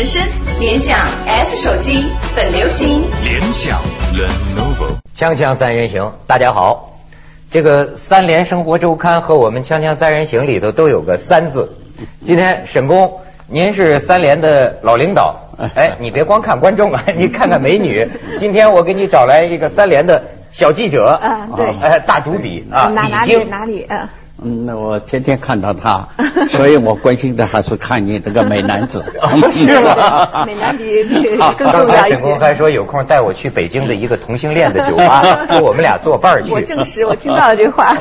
人生，联想 S 手机本流行。联想 Lenovo。锵锵三人行，大家好。这个三联生活周刊和我们锵锵三人行里头都有个三字。今天沈工，您是三联的老领导，哎，你别光看观众啊，你看看美女。今天我给你找来一个三联的小记者，啊对哎，大主笔啊，哪哪里。哪里？嗯，嗯，那我天天看到他，所以我关心的还是看你这个美男子。是吗？美男比比更重要一刚才沈工还。说有空带我去北京的一个同性恋的酒吧，说我们俩作伴去。我证实，我听到了这话。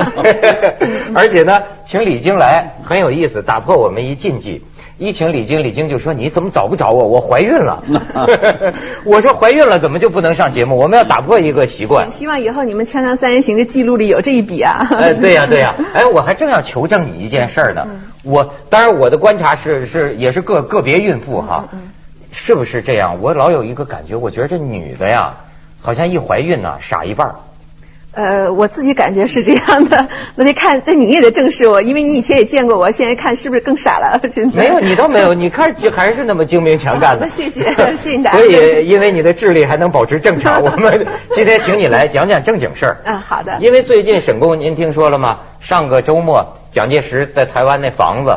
而且呢，请李菁来很有意思，打破我们一禁忌。一请李菁，李菁就说：“你怎么找不着我？我怀孕了。”我说：“怀孕了怎么就不能上节目？我们要打破一个习惯。希望以后你们《锵锵三人行》的记录里有这一笔啊。”哎，对呀、对呀、哎，我还正要求证你一件事儿呢。我当然我的观察是是也是个个别孕妇哈，是不是这样？我老有一个感觉，我觉得这女的呀，好像一怀孕呢傻一半儿。呃，我自己感觉是这样的，那得看，那你也得正视我，因为你以前也见过我，现在看是不是更傻了？现 在没有，你倒没有，你看就还是那么精明强干的。谢谢谢谢大家所以，因为你的智力还能保持正常，我们今天请你来讲讲正经事儿。嗯好的因为最近沈工，您听说了吗？上个周末，蒋介石在台湾那房子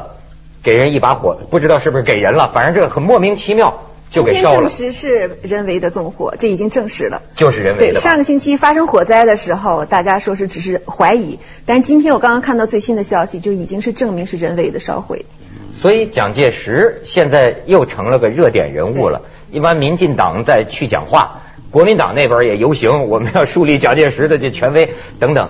给人一把火，不知道是不是给人了，反正这个很莫名其妙就给烧了，实是人为的纵火，这已经证实了。就是人为，的对。上个星期发生火灾的时候，大家说是只是怀疑，但是今天我刚刚看到最新的消息，就已经是证明是人为的烧毁。所以蒋介石现在又成了个热点人物了。一般民进党在去讲话，国民党那边也游行，我们要树立蒋介石的这权威等等。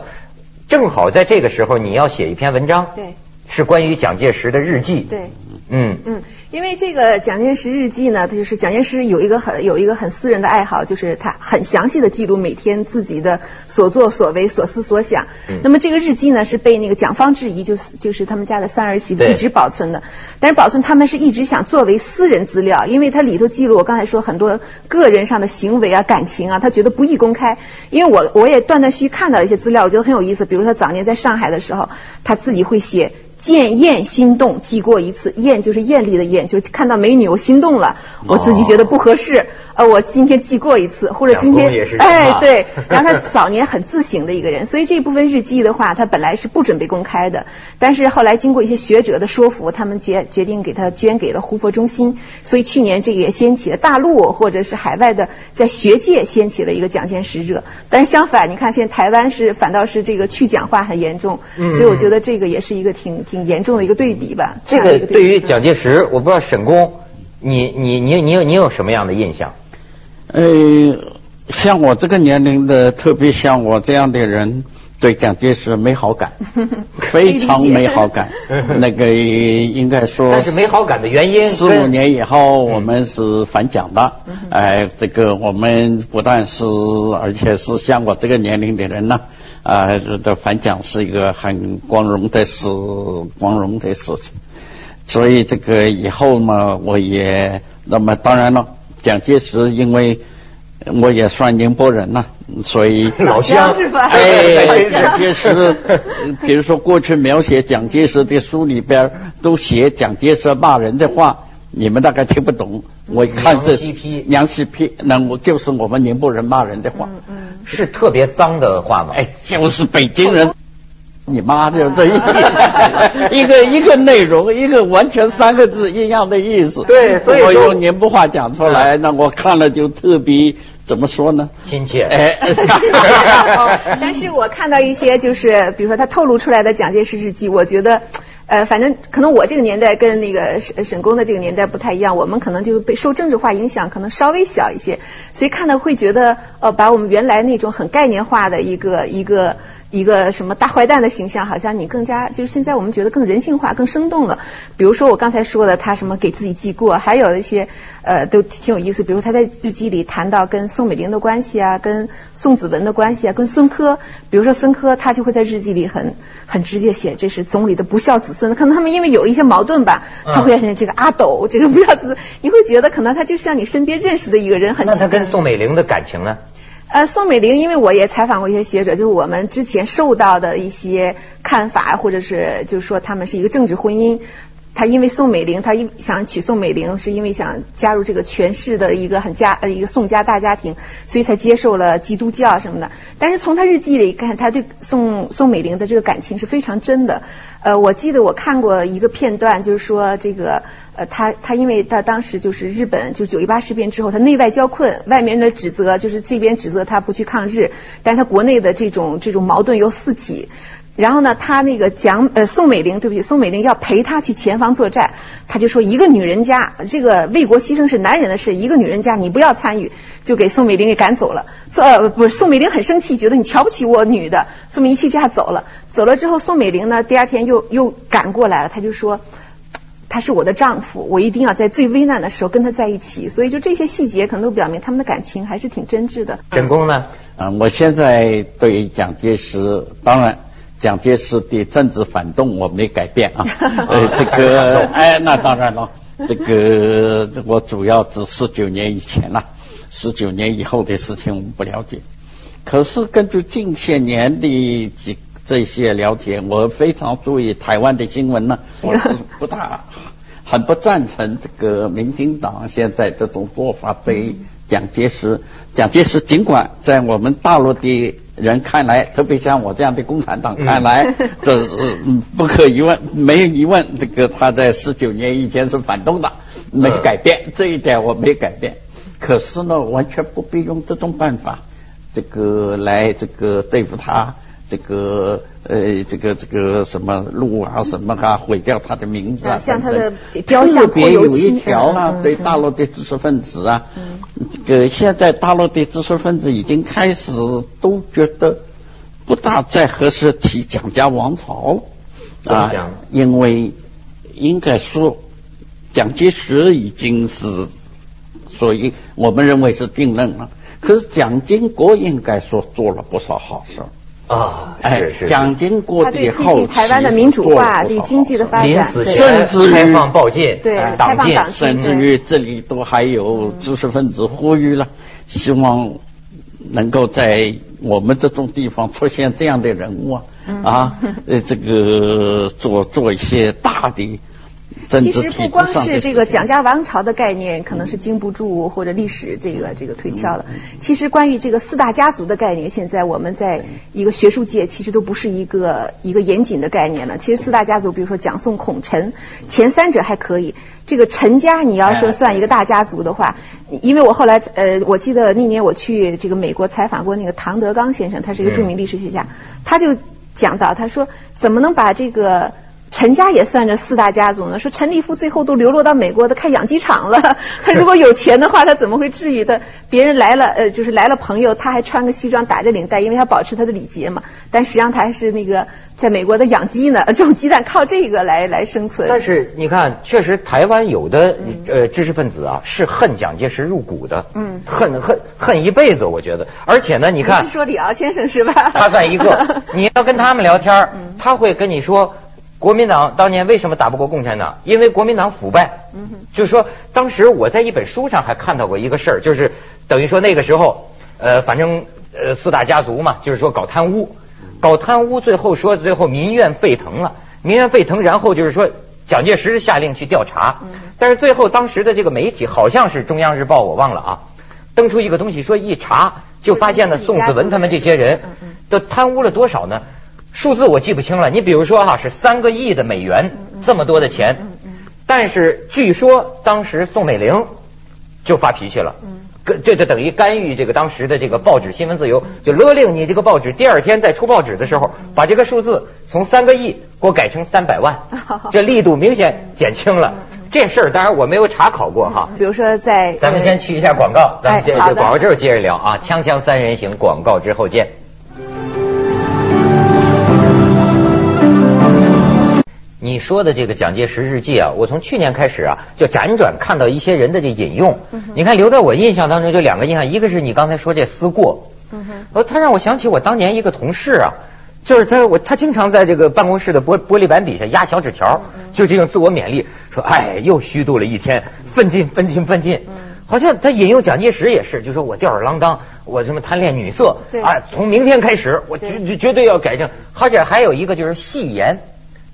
正好在这个时候，你要写一篇文章，对，是关于蒋介石的日记。对。嗯，嗯，因为这个蒋介石日记呢，它就是蒋介石有一个很有一个很私人的爱好，就是他很详细的记录每天自己的所作所为、所思所想。嗯那么这个日记呢，是被那个蒋方智怡，就是就是他们家的三儿媳妇一直保存的。但是保存他们是一直想作为私人资料，因为它里头记录我刚才说很多个人上的行为啊、感情啊，他觉得不宜公开。因为我我也断断续续看到了一些资料，我觉得很有意思。比如他早年在上海的时候，他自己会写。见艳心动，记过一次。艳就是艳丽的艳，就是看到美女我心动了，我自己觉得不合适，呃，我今天记过一次，或者今天哎对，然后他早年很自省的一个人，所以这部分日记的话，他本来是不准备公开的，但是后来经过一些学者的说服，他们决决定给他捐给了胡佛中心，所以去年这个也掀起了大陆或者是海外的在学界掀起了一个蒋介石热，但是相反，你看现在台湾是反倒是这个去讲话很严重，嗯。所以我觉得这个也是一个挺挺严重的一个对比吧。这个对于蒋介石，我不知道沈工，你你你你有你有什么样的印象？呃，像我这个年龄的，特别像我这样的人，对蒋介石没好感，非常没好感。那个应该说，但是没好感的原因四五年以后，我们是反蒋的。哎，这个我们不但是，而且是像我这个年龄的人呢，啊，的反蒋是一个很光荣的事，光荣的事情。所以这个以后嘛，我也那么当然了，蒋介石因为我也算宁波人呐，所以 老乡是吧？哎，蒋介石，呃比如说过去描写蒋介石的书里边都写蒋介石骂人的话，你们大概听不懂。我一看这娘西批娘西批，那我就是我们宁波人骂人的话。是特别脏的话吗？哎，就是北京人。你妈就这意思，一个一个内容，一个完全三个字一样的意思。对所以说我用宁波话讲出来，那我看了就特别怎么说呢？亲切。哎，但是我看到一些就是，比如说他透露出来的蒋介石日记，我觉得。呃，反正可能我这个年代跟那个沈沈工的这个年代不太一样，我们可能就被受政治化影响，可能稍微小一些，所以看到会觉得，呃，把我们原来那种很概念化的一个一个一个什么大坏蛋的形象，好像你更加就是现在我们觉得更人性化、更生动了。比如说我刚才说的，他什么给自己记过，还有一些呃都挺有意思。比如他在日记里谈到跟宋美龄的关系啊，跟宋子文的关系啊，跟孙科。比如说孙科，他就会在日记里很很直接写这是总理的不孝子孙。可能他们因为有了一些矛盾吧，他会写这个阿斗，这个不孝子孙，你会觉得可能他就像你身边认识的一个人，很那他跟宋美龄的感情呢？呃，宋美龄，因为我也采访过一些学者，就是我们之前受到的一些看法，或者是就是说他们是一个政治婚姻。他因为宋美龄，他因想娶宋美龄，是因为想加入这个权势的一个很家呃一个宋家大家庭，所以才接受了基督教什么的。但是从他日记里看，他对宋宋美龄的这个感情是非常真的。呃，我记得我看过一个片段，就是说这个呃他他因为他当时就是日本就九一八事变之后，他内外交困，外面的指责就是这边指责他不去抗日，但是他国内的这种这种矛盾又四起。然后呢，他那个蒋呃宋美龄，对不起，宋美龄要陪他去前方作战，他就说一个女人家，这个为国牺牲是男人的事，一个女人家你不要参与，就给宋美龄给赶走了。宋呃不是宋美龄很生气，觉得你瞧不起我女的，这么一气之下走了。走了之后，宋美龄呢第二天又又赶过来了，他就说他是我的丈夫，我一定要在最危难的时候跟他在一起。所以就这些细节可能都表明他们的感情还是挺真挚的。沈公呢？嗯，我现在对蒋介石当然。蒋介石的政治反动我没改变啊，呃，这个哎，那当然了，这个我主要指十九年以前了，十九年以后的事情我们不了解。可是根据近些年的几这些了解，我非常注意台湾的新闻呢，我是不大很不赞成这个民进党现在这种做法对蒋介石。蒋介石尽管在我们大陆的。人看来，特别像我这样的共产党看来，这是不可疑问，没有疑问。这个他在十九年以前是反动的，没改变这一点，我没改变。可是呢，完全不必用这种办法，这个来这个对付他，这个呃，这个这个什么路啊，什么啊，毁掉他的名字啊，像他的雕像特别有一条啊，对大陆的知识分子啊。这个现在大陆的知识分子已经开始都觉得不大再合适提蒋家王朝啊，因为应该说蒋介石已经是，所以我们认为是定论了。可是蒋经国应该说做了不少好事。啊，是是，蒋经国的后期台湾的民主化，对经济的发展，甚至开放报禁，对党禁，甚至于这里都还有知识分子呼吁了，希望能够在我们这种地方出现这样的人物啊，啊，呃，这个做做一些大的。其实不光是这个蒋家王朝的概念，可能是经不住或者历史这个这个推敲了。其实关于这个四大家族的概念，现在我们在一个学术界其实都不是一个一个严谨的概念了。其实四大家族，比如说蒋宋孔陈，前三者还可以。这个陈家，你要说算一个大家族的话，因为我后来呃，我记得那年我去这个美国采访过那个唐德刚先生，他是一个著名历史学家，他就讲到，他说怎么能把这个。陈家也算着四大家族呢。说陈立夫最后都流落到美国的开养鸡场了。他如果有钱的话，他怎么会至于的？别人来了，呃，就是来了朋友，他还穿个西装打着领带，因为他保持他的礼节嘛。但实际上他还是那个在美国的养鸡呢，种鸡蛋靠这个来来生存。但是你看，确实台湾有的呃知识分子啊，是恨蒋介石入骨的，嗯，恨恨恨一辈子，我觉得。而且呢，你看，是说李敖先生是吧？他算一个。你要跟他们聊天，他会跟你说。国民党当年为什么打不过共产党？因为国民党腐败。嗯哼，就是说，当时我在一本书上还看到过一个事儿，就是等于说那个时候，呃，反正呃四大家族嘛，就是说搞贪污，搞贪污，最后说最后民怨沸腾了，民怨沸腾，然后就是说蒋介石下令去调查，但是最后当时的这个媒体好像是中央日报，我忘了啊，登出一个东西说一查就发现了宋子文他们这些人都贪污了多少呢？数字我记不清了，你比如说哈，是三个亿的美元，这么多的钱，但是据说当时宋美龄就发脾气了，这就等于干预这个当时的这个报纸新闻自由，就勒令你这个报纸第二天再出报纸的时候，把这个数字从三个亿给我改成三百万，这力度明显减轻了。这事儿当然我没有查考过哈。比如说在，咱们先去一下广告，咱们接着广告之后接着聊啊，锵锵三人行广告之后见。你说的这个蒋介石日记啊，我从去年开始啊，就辗转看到一些人的这引用。你看留在我印象当中就两个印象，一个是你刚才说这思过，呃，他让我想起我当年一个同事啊，就是他我他经常在这个办公室的玻玻璃板底下压小纸条，就这种自我勉励，说哎又虚度了一天，奋进奋进奋进。好像他引用蒋介石也是，就说我吊儿郎当，我什么贪恋女色，啊，从明天开始我绝绝对要改正。而且还有一个就是戏言。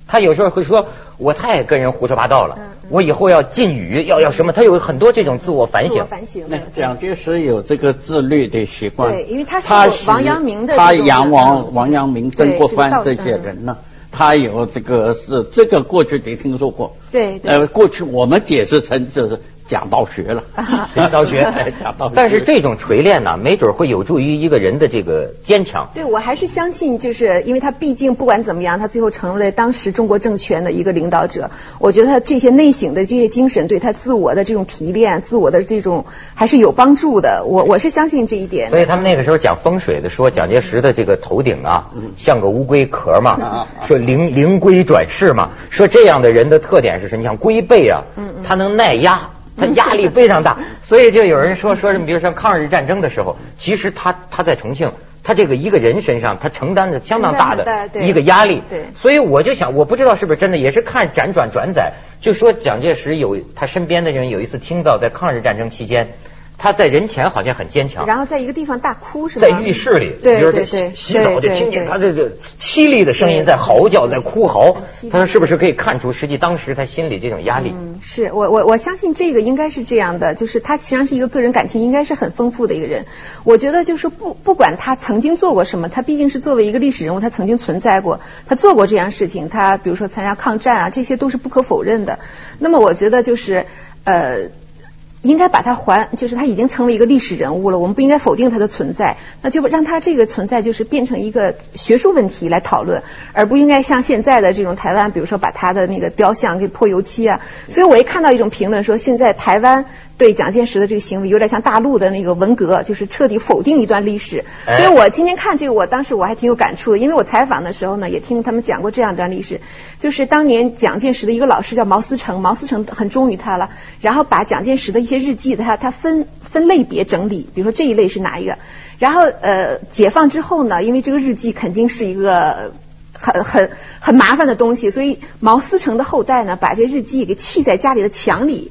他有时候会说，我太跟人胡说八道了，嗯嗯。我以后要禁语，要要什么，他有很多这种自我反省。自我。反省。那蒋介石有这个自律的习惯，对因为他是王阳明的他杨王嗯。王阳明、曾国藩这些人呢，他有这个是这个过去得听说过，对对。呃，过去我们解释成这是假道学了，假道学 假道学，但是这种锤炼呢，没准会有助于一个人的这个坚强。对，我还是相信，就是因为他毕竟不管怎么样，他最后成为了当时中国政权的一个领导者。我觉得他这些内省的这些精神，对他自我的这种提炼、自我的这种还是有帮助的。我我是相信这一点。所以他们那个时候讲风水的说，蒋介石的这个头顶啊，像个乌龟壳嘛啊，说灵灵龟转世嘛，说这样的人的特点是什么？你像龟背啊，他能耐压。他压力非常大，所以就有人说说什么，比如像抗日战争的时候，其实他他在重庆，他这个一个人身上，他承担着相当大的一个压力。对所以我就想，我不知道是不是真的，也是看辗转转载，就说蒋介石有他身边的人有一次听到，在抗日战争期间，他在人前好像很坚强，然后在一个地方大哭是吧？在浴室里，对比如说对对，洗澡就听见他这个凄厉的声音在嚎叫，在哭嚎。他说是不是可以看出，实际当时他心里这种压力？嗯，是我我我相信这个应该是这样的，就是他实际上是一个个人感情应该是很丰富的一个人。我觉得就是不不管他曾经做过什么，他毕竟是作为一个历史人物，他曾经存在过，他做过这样事情，他比如说参加抗战啊，这些都是不可否认的。那么我觉得就是呃。应该把它还，就是它已经成为一个历史人物了，我们不应该否定它的存在，那就让它这个存在就是变成一个学术问题来讨论，而不应该像现在的这种台湾，比如说把它的那个雕像给泼油漆啊。所以我一看到一种评论说，现在台湾对蒋介石的这个行为有点像大陆的那个文革，就是彻底否定一段历史。哎所以我今天看这个，我当时我还挺有感触的，因为我采访的时候呢，也听他们讲过这样一段历史，就是当年蒋介石的一个老师叫毛思成，毛思成很忠于他了，然后把蒋介石的一些日记，他他分分类别整理，比如说这一类是哪一个，然后呃解放之后呢，因为这个日记肯定是一个。很很很麻烦的东西，所以毛思成的后代呢，把这日记给砌在家里的墙里。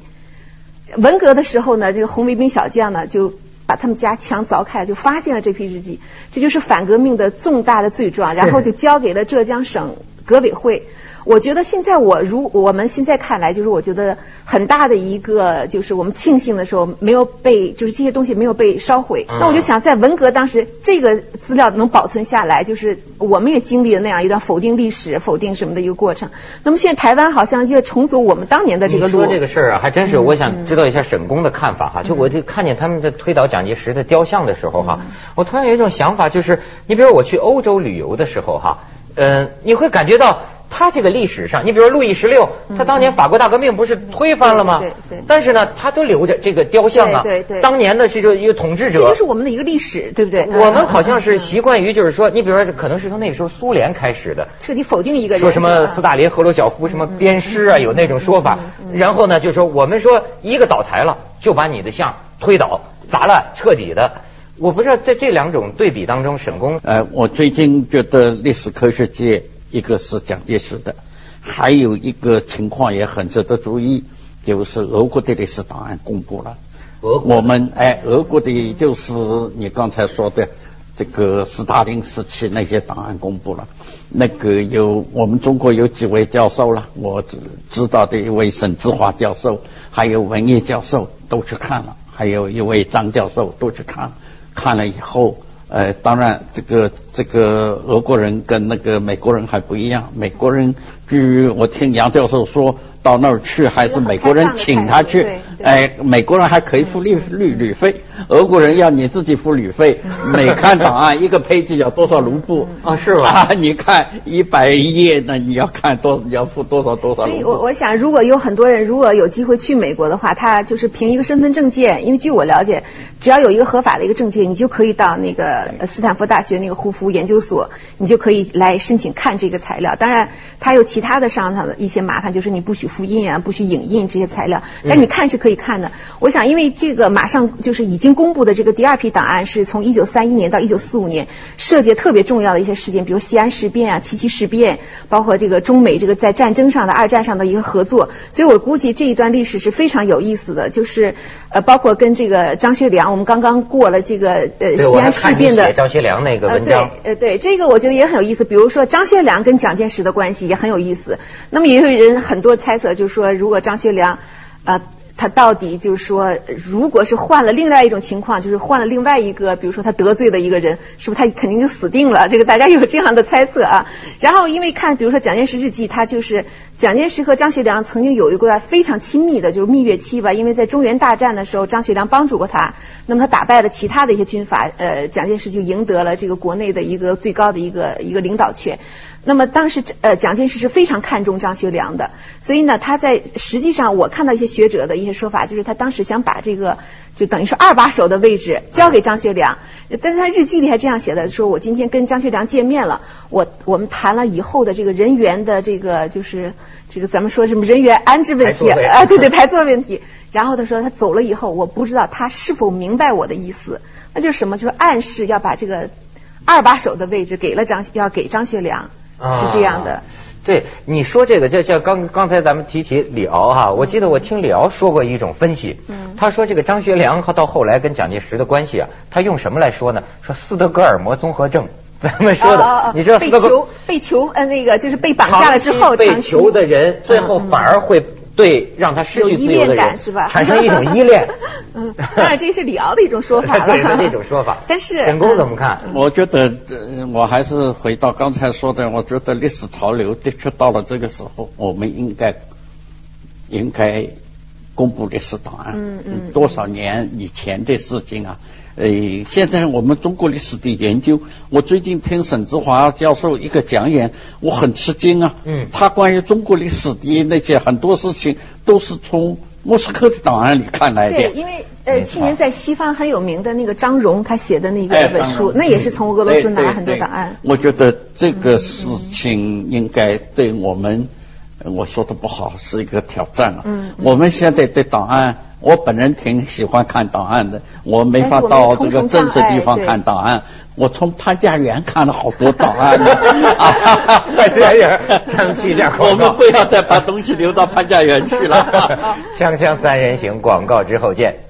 文革的时候呢，这个红卫兵小将呢，就把他们家墙凿开，就发现了这批日记，这就是反革命的重大的罪状，然后就交给了浙江省革委会。我觉得现在我如我们现在看来，就是我觉得很大的一个，就是我们庆幸的时候没有被，就是这些东西没有被烧毁。嗯那我就想，在文革当时，这个资料能保存下来，就是我们也经历了那样一段否定历史、否定什么的一个过程。那么现在台湾好像又重走我们当年的这个路。你说这个事儿啊，还真是，我想知道一下沈工的看法哈。就我就看见他们在推倒蒋介石的雕像的时候哈，我突然有一种想法，就是你比如我去欧洲旅游的时候哈，嗯，你会感觉到。他这个历史上，你比如说路易十六，他当年法国大革命不是推翻了吗？对对对但是呢，他都留着这个雕像啊。对对对当年的是一个一个统治者。这就是我们的一个历史，对不对？我们好像是习惯于就是说，你比如说，可能是从那个时候苏联开始的，彻底否定一个人。说什么斯大林、赫鲁晓夫什么鞭尸啊，有那种说法。然后呢，就说我们说一个倒台了，就把你的像推倒、砸烂，彻底的。我不知道在这两种对比当中，沈工呃，我最近觉得历史科学界一个是蒋介石的，还有一个情况也很值得注意，就是俄国的历史档案公布了。俄国我们哎，俄国的就是你刚才说的这个斯大林时期那些档案公布了。那个有我们中国有几位教授了，我知知道的一位沈志华教授，还有文艺教授都去看了，还有一位张教授都去看了。看了以后，呃，当然这个这个俄国人跟那个美国人还不一样，美国人据我听杨教授说，到那儿去还是美国人请他去哎，美国人还可以付旅旅旅费，俄国人要你自己付旅费。每看档案一个配置要多少卢布啊 是吧啊，你看一百页那，你要看多你要付多少多少所以我。我想，如果有很多人如果有机会去美国的话，他就是凭一个身份证件，因为据我了解，只要有一个合法的一个证件，你就可以到那个呃斯坦福大学那个胡佛研究所，你就可以来申请看这个材料。当然，它有其他的上上的一些麻烦，就是你不许复印啊，不许影印这些材料，但你看是可以看的。我想，因为这个马上就是已经公布的这个第二批档案，是从一九三一年到一九四五年，涉及特别重要的一些事件，比如西安事变啊、七七事变，包括这个中美这个在战争上的二战上的一个合作。所以我估计这一段历史是非常有意思的，就是呃，包括跟这个张学良，我们刚刚过了这个呃西安事变的张学良那个呃，文章。呃，对，这个我觉得也很有意思。比如说张学良跟蒋介石的关系也很有意思。那么也有人很多猜测，就是说如果张学良，啊。他到底就是说，如果是换了另外一种情况，就是换了另外一个，比如说他得罪的一个人，是不是他肯定就死定了？这个大家有这样的猜测啊。然后因为看，比如说蒋介石日记，他就是蒋介石和张学良曾经有一个非常亲密的，就是蜜月期吧。因为在中原大战的时候，张学良帮助过他，那么他打败了其他的一些军阀，呃，蒋介石就赢得了这个国内的一个最高的一个一个领导权。那么当时呃，蒋介石是非常看重张学良的，所以呢，他在实际上我看到一些学者的一些说法，就是他当时想把这个就等于说二把手的位置交给张学良，但是他日记里还这样写的，说我今天跟张学良见面了，我我们谈了以后的这个人员的这个就是这个咱们说什么人员安置问题啊，对对排座问题，然后他说他走了以后，我不知道他是否明白我的意思，那就是什么，就是暗示要把这个二把手的位置给了张要给张学良。是这样的，对你说这个，就像刚刚才咱们提起李敖哈，我记得我听李敖说过一种分析，他说这个张学良和到后来跟蒋介石的关系啊，他用什么来说呢？说斯德哥尔摩综合症，咱们说的，你知道被囚被囚呃那个就是被绑架了之后，被囚的人最后反而会。对，让他失去自由的人，产生一种依恋。嗯，当然这是李敖的一种说法了。对，那种说法。但是沈工怎么看？我觉得，我还是回到刚才说的，我觉得历史潮流的确到了这个时候，我们应该应该公布历史档案。嗯嗯。多少年以前的事情啊？呃，现在我们中国历史的研究，我最近听沈志华教授一个讲演，我很吃惊啊。嗯。他关于中国历史的那些很多事情，都是从莫斯科的档案里看来的。对，因为呃，去年在西方很有名的那个张荣，他写的那个本书，那也是从俄罗斯拿了很多档案。我觉得这个事情应该对我们，我说的不好，是一个挑战了。嗯。我们现在对档案。我本人挺喜欢看档案的，我没法到这个正式地方看档案。我从潘家园看了好多档案呢。潘家园，去一下我们不要再把东西留到潘家园去了。锵锵三人行，广告之后见。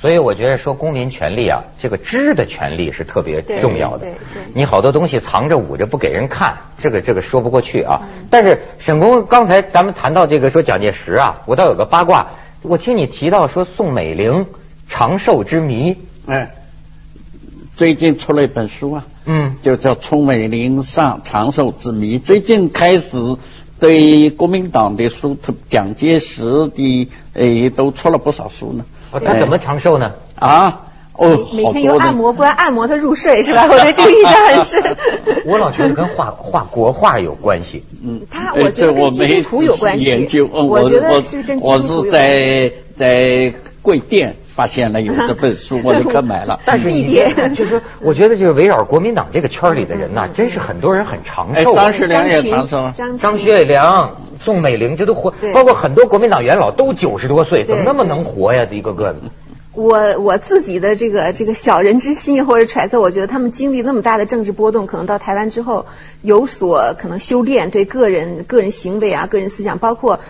所以我觉得说公民权利啊，这个知的权利是特别重要的。你好多东西藏着捂着不给人看，这个这个说不过去啊。但是沈工刚才咱们谈到这个说蒋介石啊，我倒有个八卦，我听你提到说宋美龄长寿之谜，哎，最近出了一本书啊，嗯，就叫《宋美龄上长寿之谜》。最近开始对国民党的书，蒋介石的诶，都出了不少书呢。他怎么长寿呢？啊，哦，每天由按摩官按摩他入睡是吧？我对这个印象很深。我老觉得跟画画国画有关系。嗯，他我觉得跟基督徒有关系。研究，我觉得是跟我是在在贵店发现了有这本书，我立刻买了。但是一点，就是我觉得就是围绕国民党这个圈里的人呐，真是很多人很长寿。张学良也长寿，张学良。宋美龄这都活，包括很多国民党元老都九十多岁，怎么那么能活呀？一个个的。我我自己的这个这个小人之心或者揣测，我觉得他们经历那么大的政治波动，可能到台湾之后有所可能修炼，对个人个人行为啊、个人思想，包括。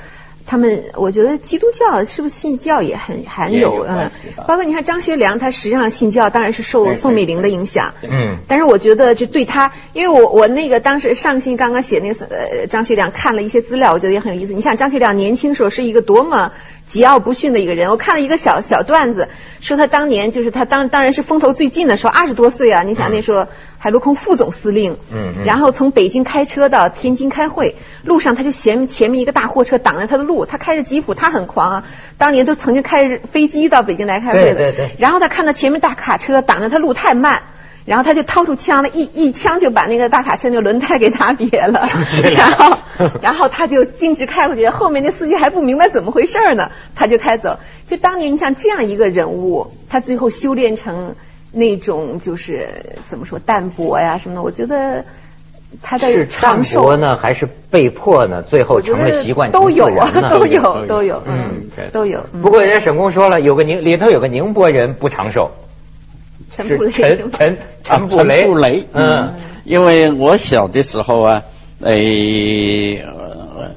他们，我觉得基督教是不是信教也很很有嗯，包括你看张学良，他实际上信教当然是受宋美龄的影响，嗯，但是我觉得就对他，因为我我那个当时上信刚刚写那个呃张学良看了一些资料，我觉得也很有意思。你想张学良年轻时候是一个多么。桀骜不驯的一个人，我看了一个小小段子，说他当年就是他当当然是风头最劲的时候，二十多岁啊，你想那时候海陆空副总司令，嗯，然后从北京开车到天津开会，路上他就嫌前面一个大货车挡着他的路，他开着吉普，他很狂啊，当年都曾经开着飞机到北京来开会的，对对对，然后他看到前面大卡车挡着他路太慢。然后他就掏出枪了，一一枪就把那个大卡车那个轮胎给打瘪了。然后，然后他就径直开过去，后面那司机还不明白怎么回事呢，他就开走。就当年你像这样一个人物，他最后修炼成那种就是怎么说淡泊呀什么的，我觉得他的是长寿呢，还是被迫呢？最后成了习惯都有啊，都有 都有，嗯，都有。不过人家沈工说了，有个宁里头有个宁波人不长寿。陈陈陈陈布雷，嗯，因为我小的时候啊，哎，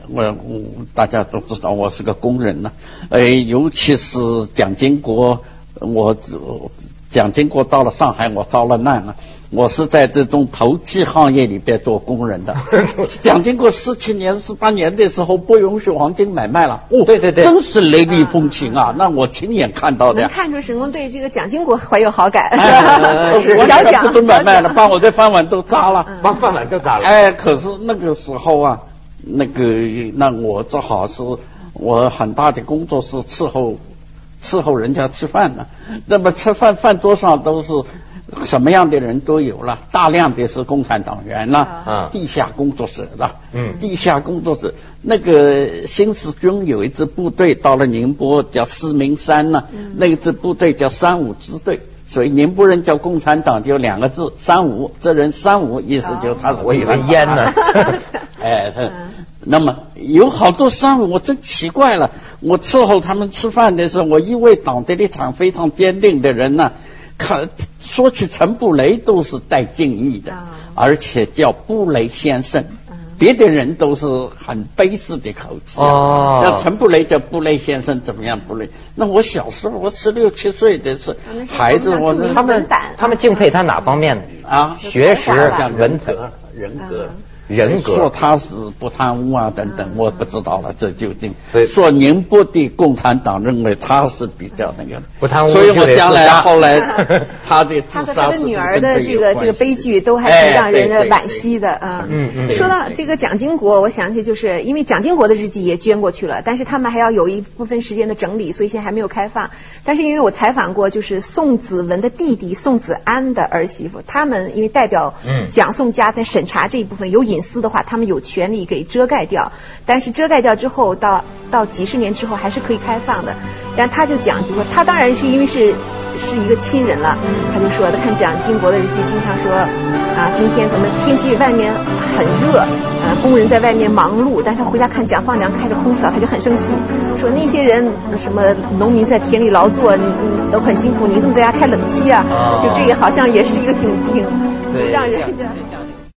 我我大家都知道我是个工人呢，哎，尤其是蒋经国，我蒋经国到了上海，我遭了难了。我是在这种投机行业里边做工人的。蒋经国十七年、十八年的时候不允许黄金买卖了。哦，对对对，真是雷厉风行啊！那我亲眼看到的。能看出沈公对这个蒋经国怀有好感。小蒋不准买卖了，把我的饭碗都砸了，把饭碗都砸了。哎，可是那个时候啊，那个那我只好是我很大的工作是伺候伺候人家吃饭呢。那么吃饭饭桌上都是。什么样的人都有了，大量的是共产党员了，地下工作者了，嗯，地下工作者。那个新四军有一支部队到了宁波，叫四明山呢，那一支部队叫三五支队，所以宁波人叫共产党就两个字三五，这人三五意思就他是我以为烟呢，哎，那么有好多三五，我真奇怪了，我伺候他们吃饭的时候，我一位党的立场非常坚定的人呢。看，说起陈布雷都是带敬意的，而且叫布雷先生，别的人都是很卑视的口气。哦，那陈布雷叫布雷先生怎么样？布雷？那我小时候，我十六七岁的是孩子，我他们他们敬佩他哪方面啊？学识、文德、人格。人格说他是不贪污啊等等，我不知道了，这究竟。说宁波的共产党认为他是比较那个不贪污，所以我将来后来 他的他和他的女儿的这个这个悲剧都还是让人的惋惜的啊。嗯嗯。说到这个蒋经国，我想起就是因为蒋经国的日记也捐过去了，但是他们还要有一部分时间的整理，所以现在还没有开放。但是因为我采访过，就是宋子文的弟弟宋子安的儿媳妇，他们因为代表蒋宋家在审查这一部分有隐。私的话，他们有权利给遮盖掉，但是遮盖掉之后，到到几十年之后还是可以开放的。然后他就讲，就说他当然是因为是是一个亲人了，他就说他看蒋经国的日记，经常说啊，今天怎么天气外面很热，呃，工人在外面忙碌，但是他回家看蒋放良开着空调，他就很生气，说那些人什么农民在田里劳作，你你都很辛苦，你怎么在家开冷气啊？就这个好像也是一个挺挺让人家。